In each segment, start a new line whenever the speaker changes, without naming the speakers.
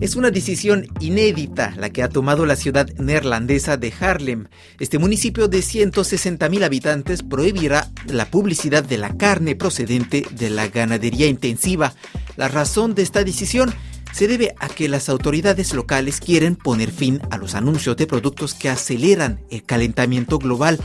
Es una decisión inédita la que ha tomado la ciudad neerlandesa de Haarlem. Este municipio de 160.000 habitantes prohibirá la publicidad de la carne procedente de la ganadería intensiva. La razón de esta decisión se debe a que las autoridades locales quieren poner fin a los anuncios de productos que aceleran el calentamiento global.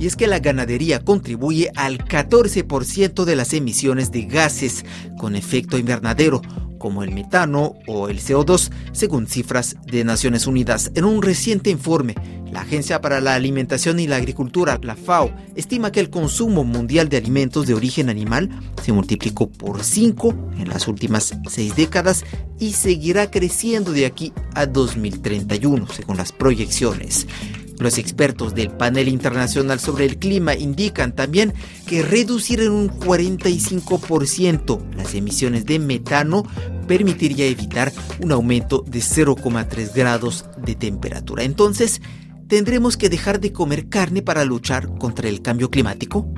Y es que la ganadería contribuye al 14% de las emisiones de gases con efecto invernadero, como el metano o el CO2, según cifras de Naciones Unidas. En un reciente informe, la Agencia para la Alimentación y la Agricultura, la FAO, estima que el consumo mundial de alimentos de origen animal se multiplicó por 5 en las últimas seis décadas y seguirá creciendo de aquí a 2031, según las proyecciones. Los expertos del panel internacional sobre el clima indican también que reducir en un 45% las emisiones de metano permitiría evitar un aumento de 0,3 grados de temperatura. Entonces, ¿tendremos que dejar de comer carne para luchar contra el cambio climático?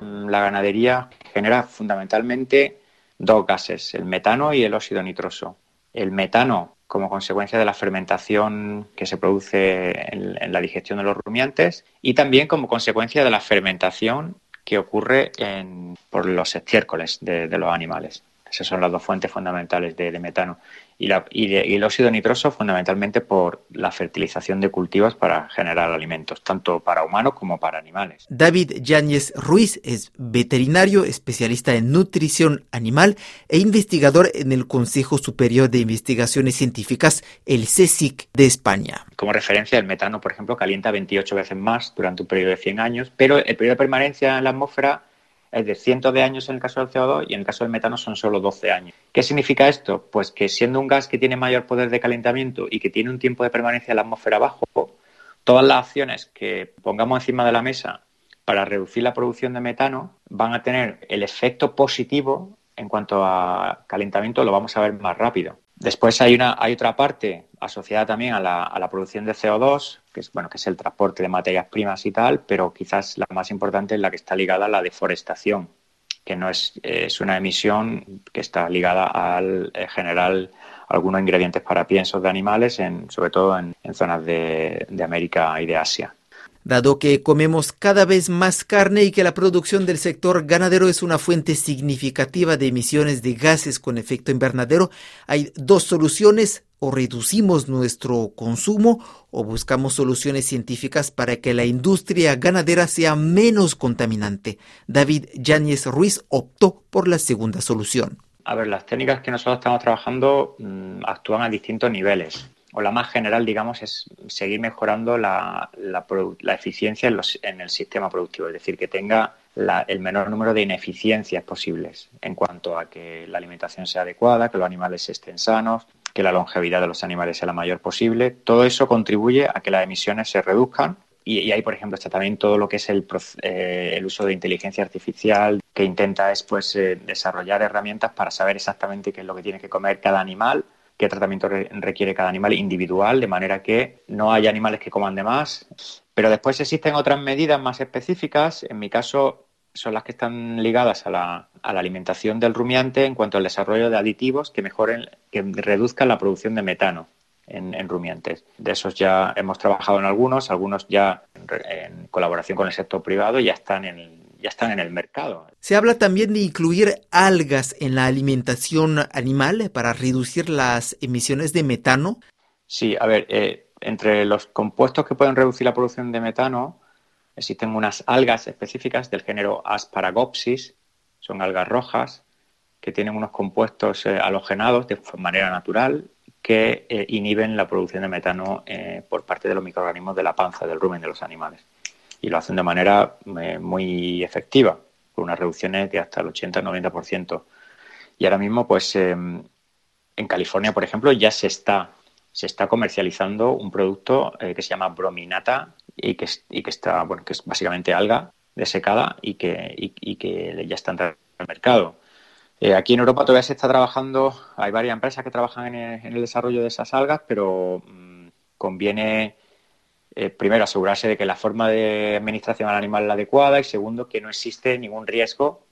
La ganadería genera fundamentalmente dos gases, el metano y el óxido nitroso. El metano como consecuencia de la fermentación que se produce en, la digestión de los rumiantes y también como consecuencia de la fermentación que ocurre por los estiércoles de los animales. Esas son las dos fuentes fundamentales de, metano. Y, el óxido nitroso fundamentalmente por la fertilización de cultivos para generar alimentos, tanto para humanos como para animales.
David Yáñez Ruiz es veterinario, especialista en nutrición animal e investigador en el Consejo Superior de Investigaciones Científicas, el CSIC de España.
Como referencia, el metano, por ejemplo, calienta 28 veces más durante un periodo de 100 años, pero el periodo de permanencia en la atmósfera es de cientos de años en el caso del CO2 y en el caso del metano son solo 12 años. ¿Qué significa esto? Pues que siendo un gas que tiene mayor poder de calentamiento y que tiene un tiempo de permanencia en la atmósfera bajo, todas las acciones que pongamos encima de la mesa para reducir la producción de metano van a tener el efecto positivo en cuanto a calentamiento, lo vamos a ver más rápido. Después hay, una, hay otra parte asociada también a la, producción de CO2, que es, bueno, que es el transporte de materias primas y tal, pero quizás la más importante es la que está ligada a la deforestación, que no es, es una emisión que está ligada al eh, generar algunos ingredientes para piensos de animales, en, sobre todo en, zonas de América y de Asia.
Dado que comemos cada vez más carne y que la producción del sector ganadero es una fuente significativa de emisiones de gases con efecto invernadero, hay dos soluciones, o reducimos nuestro consumo o buscamos soluciones científicas para que la industria ganadera sea menos contaminante. David Yáñez Ruiz optó por la segunda solución.
A ver, las técnicas que nosotros estamos trabajando mm, actúan a distintos niveles o la más general, digamos, es seguir mejorando la, eficiencia en, el sistema productivo, es decir, que tenga el menor número de ineficiencias posibles en cuanto a que la alimentación sea adecuada, que los animales estén sanos, que la longevidad de los animales sea la mayor posible. Todo eso contribuye a que las emisiones se reduzcan y, ahí, por ejemplo, está también todo lo que es el, eh, uso de inteligencia artificial, que intenta es, pues, eh, desarrollar herramientas para saber exactamente qué es lo que tiene que comer cada animal qué tratamiento requiere cada animal individual, de manera que no haya animales que coman de más. Pero después existen otras medidas más específicas, en mi caso son las que están ligadas a la, alimentación del rumiante en cuanto al desarrollo de aditivos que mejoren, que reduzcan la producción de metano. En, en, rumiantes. De esos ya hemos trabajado en algunos, algunos ya en colaboración con el sector privado ya están en, ya están en el mercado.
Se habla también de incluir algas en la alimentación animal para reducir las emisiones de metano.
Sí, a ver, eh, entre los compuestos que pueden reducir la producción de metano existen unas algas específicas del género Asparagopsis, son algas rojas que tienen unos compuestos eh, halogenados de manera natural que eh, inhiben la producción de metano por parte de los microorganismos de la panza, del rumen de los animales y lo hacen de manera eh, muy efectiva, con unas reducciones de hasta el 80-90%. Y ahora mismo, pues em, en California, por ejemplo, ya se está, se está comercializando un producto eh, que se llama brominata y que, y que está, bueno, que es básicamente alga desecada y que, y, que ya está entrando el mercado. Eh, aquí en Europa todavía se está trabajando, hay varias empresas que trabajan en el, desarrollo de esas algas, pero mm, conviene eh, primero, asegurarse de que la forma de administración al animal es la adecuada y segundo, que no existe ningún riesgo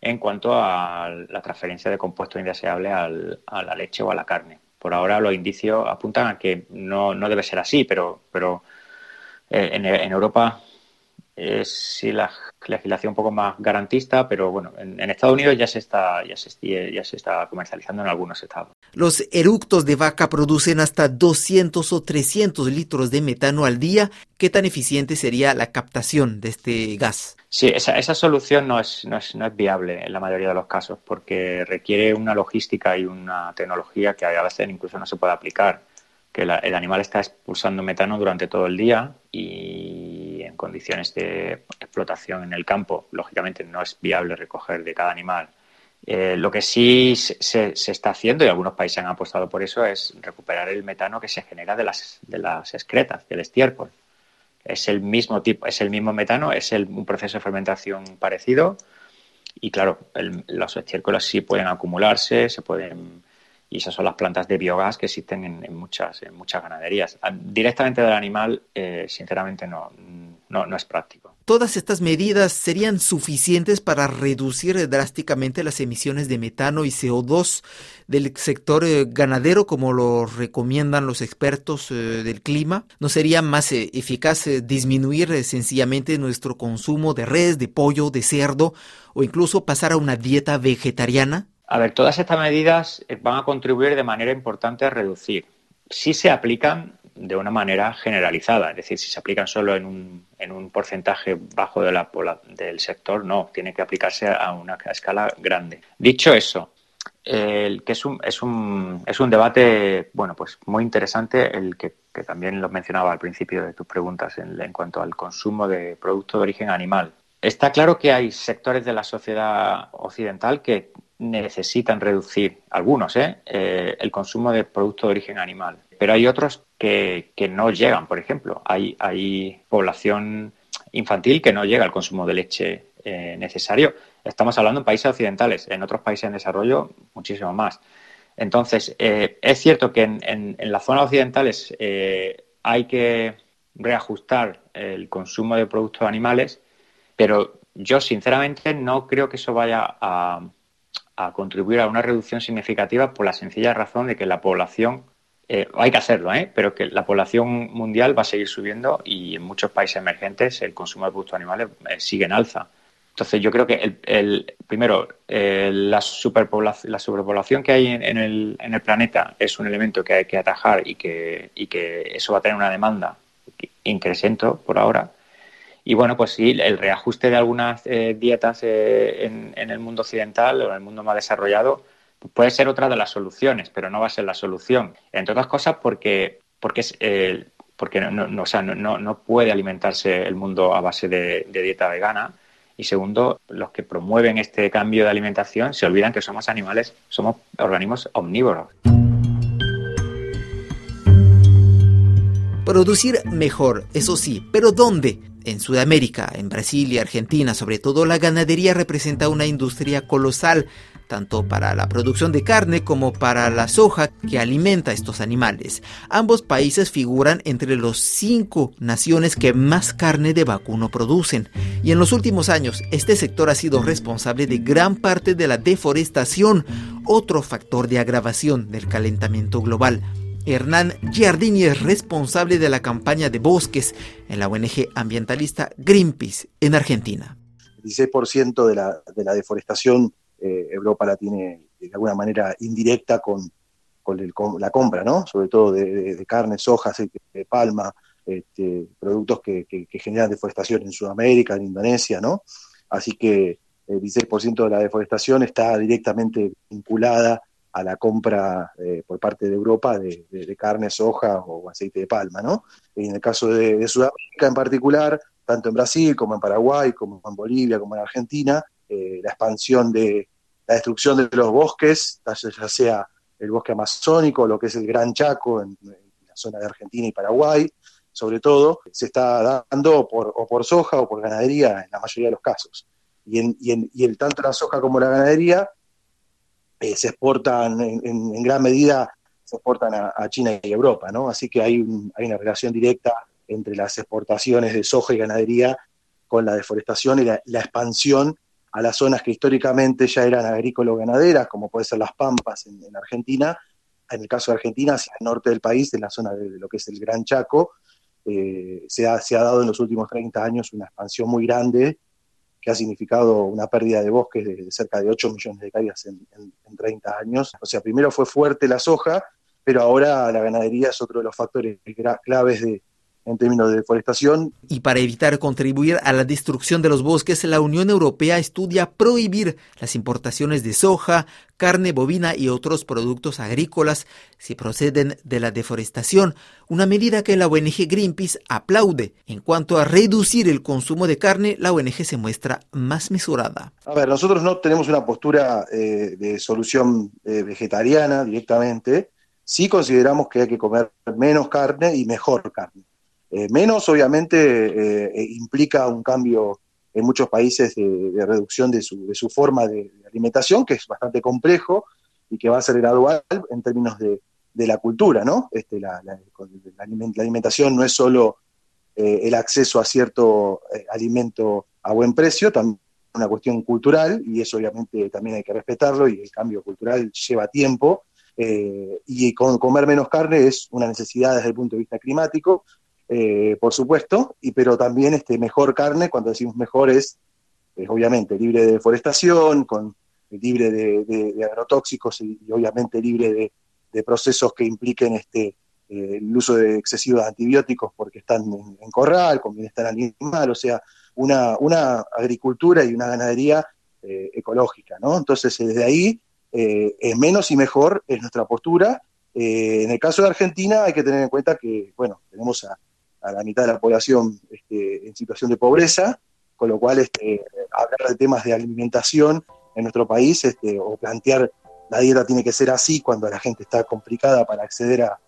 en cuanto a la transferencia de compuestos indeseables a la leche o a la carne. Por ahora los indicios apuntan a que no, debe ser así, pero, pero eh, en Europa es sí la legislación un poco más garantista, pero bueno, en, Estados Unidos ya se está ya se, ya se está comercializando en algunos estados.
Los eructos de vaca producen hasta 200 o 300 litros de metano al día. ¿Qué tan eficiente sería la captación de este gas?
Sí, esa, esa solución no es, no, es, no es viable en la mayoría de los casos porque requiere una logística y una tecnología que a veces incluso no se puede aplicar que el animal está expulsando metano durante todo el día y en condiciones de explotación en el campo, lógicamente no es viable recoger de cada animal. Eh, lo que sí se, está haciendo, y algunos países han apostado por eso, es recuperar el metano que se genera de las, de las excretas, del estiércol. Es el mismo tipo, es el mismo metano, es un proceso de fermentación parecido y claro, los estiércoles sí pueden acumularse, se pueden y esas son las plantas de biogás que existen en, muchas, en muchas ganaderías. Ah, directamente del animal, eh, sinceramente, no, no, es práctico.
¿Todas estas medidas serían suficientes para reducir drásticamente las emisiones de metano y CO2 del sector eh, ganadero, como lo recomiendan los expertos eh, del clima? ¿No sería más eficaz disminuir sencillamente nuestro consumo de res, de pollo, de cerdo o incluso pasar a una dieta vegetariana?
A ver, todas estas medidas eh, van a contribuir de manera importante a reducir. Si se aplican de una manera generalizada, es decir, si se aplican solo en un, en un porcentaje bajo del sector, no, tiene que aplicarse a una escala grande. Dicho eso, el que es un, es un, es un debate bueno pues muy interesante el que, también lo mencionaba al principio de tus preguntas en, en cuanto al consumo de productos de origen animal. Está claro que hay sectores de la sociedad occidental que necesitan reducir, algunos, ¿eh? ¿eh? el consumo de productos de origen animal. Pero hay otros que, no llegan, por ejemplo. Hay, hay población infantil que no llega al consumo de leche eh, necesario. Estamos hablando en países occidentales, en otros países en desarrollo muchísimo más. Entonces, eh, es cierto que en, en, en las zonas occidentales hay que reajustar el consumo de productos animales, pero yo sinceramente no creo que eso vaya a, a contribuir a una reducción significativa por la sencilla razón de que la población, eh, hay que hacerlo, ¿eh? pero que la población mundial va a seguir subiendo y en muchos países emergentes el consumo de productos animales eh, sigue en alza. Entonces yo creo que el, el primero, la, superpoblación, la superpoblación que hay en, el, en el planeta es un elemento que hay que atajar y que, y que eso va a tener una demanda increciente por ahora. Y bueno, pues sí, el reajuste de algunas eh, dietas eh, en, el mundo occidental o en el mundo más desarrollado puede ser otra de las soluciones, pero no va a ser la solución. Entre otras cosas porque, porque, eh, porque no, no, no, no, puede alimentarse el mundo a base de dieta vegana. Y segundo, los que promueven este cambio de alimentación se olvidan que somos animales, somos organismos omnívoros.
Producir mejor, eso sí, pero ¿dónde? En Sudamérica, en Brasil y Argentina, sobre todo, la ganadería representa una industria colosal, tanto para la producción de carne como para la soja que alimenta a estos animales. Ambos países figuran entre los cinco naciones que más carne de vacuno producen. Y en los últimos años, este sector ha sido responsable de gran parte de la deforestación, otro factor de agravación del calentamiento global. Hernán Giardini es responsable de la campaña de bosques en la ONG ambientalista Greenpeace en Argentina.
El 16% de la, de la deforestación eh, Europa la tiene de alguna manera indirecta con, la compra, ¿no? Sobre todo de, carne, soja, aceite de palma, este, productos que, que, generan deforestación en Sudamérica, en Indonesia, ¿no? Así que el 16% de la deforestación está directamente vinculada a la compra eh, por parte de Europa de, carne, soja o aceite de palma, ¿no? Y en el caso de, Sudamérica en particular, tanto en Brasil como en Paraguay, como en Bolivia, como en Argentina, eh, la expansión de la destrucción de los bosques, ya sea el bosque amazónico, lo que es el Gran Chaco en, la zona de Argentina y Paraguay, sobre todo, se está dando por, soja o por ganadería en la mayoría de los casos. Y, y el, tanto la soja como la ganadería eh, se exportan en, gran medida se exportan a, China y Europa, ¿no? Así que hay, hay una relación directa entre las exportaciones de soja y ganadería con la deforestación y la, expansión a las zonas que históricamente ya eran agrícolas-ganaderas, como puede ser las Pampas en, Argentina, en el caso de Argentina, hacia el norte del país, en la zona de, lo que es el Gran Chaco, eh, se, ha, dado en los últimos 30 años una expansión muy grande que ha significado una pérdida de bosques de, cerca de 8 millones de hectáreas en, en, 30 años. O sea, primero fue fuerte la soja, pero ahora la ganadería es otro de los factores claves de, en términos de deforestación.
Y para evitar contribuir a la destrucción de los bosques, la Unión Europea estudia prohibir las importaciones de soja, carne bovina y otros productos agrícolas si proceden de la deforestación, una medida que la ONG Greenpeace aplaude. En cuanto a reducir el consumo de carne, la ONG se muestra más mesurada.
A ver, nosotros no tenemos una postura eh, de solución eh, vegetariana directamente, sí consideramos que hay que comer menos carne y mejor carne. Eh, menos, obviamente, eh, eh, implica un cambio en muchos países de, reducción de su, de su forma de, alimentación, que es bastante complejo y que va a ser gradual en términos de, la cultura, ¿no? Este, la, la, alimentación no es solo el acceso a cierto alimento a buen precio, también una cuestión cultural y eso obviamente también hay que respetarlo y el cambio cultural lleva tiempo. y comer menos carne es una necesidad desde el punto de vista climático, eh, por supuesto, y, pero también este, mejor carne, cuando decimos mejor es, obviamente libre de deforestación, con, libre de, agrotóxicos y, obviamente libre de, procesos que impliquen este, eh, el uso de excesivos antibióticos porque están en, corral, con bienestar animal, o sea, una, una agricultura y una ganadería eh, ecológica, ¿no? Entonces, desde ahí, es menos y mejor es nuestra postura. en el caso de Argentina hay que tener en cuenta que, bueno, tenemos a, a la mitad de la población este, en situación de pobreza, con lo cual este, hablar de temas de alimentación en nuestro país este, o plantear la dieta tiene que ser así cuando la gente está complicada para acceder a,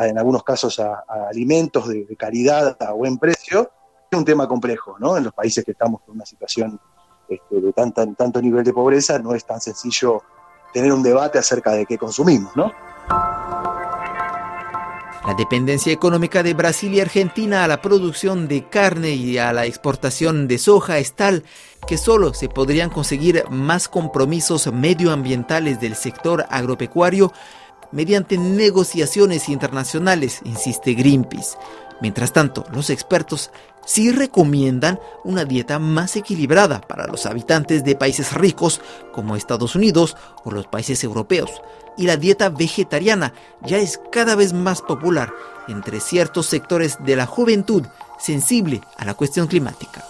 en algunos casos a, alimentos de, calidad a buen precio, es un tema complejo, ¿no? En los países que estamos en una situación este, de tanto nivel de pobreza, no es tan sencillo tener un debate acerca de qué consumimos, ¿no?
La dependencia económica de Brasil y Argentina a la producción de carne y a la exportación de soja es tal que solo se podrían conseguir más compromisos medioambientales del sector agropecuario mediante negociaciones internacionales, insiste Greenpeace. Mientras tanto, los expertos sí recomiendan una dieta más equilibrada para los habitantes de países ricos como Estados Unidos o los países europeos. Y la dieta vegetariana ya es cada vez más popular entre ciertos sectores de la juventud sensible a la cuestión climática.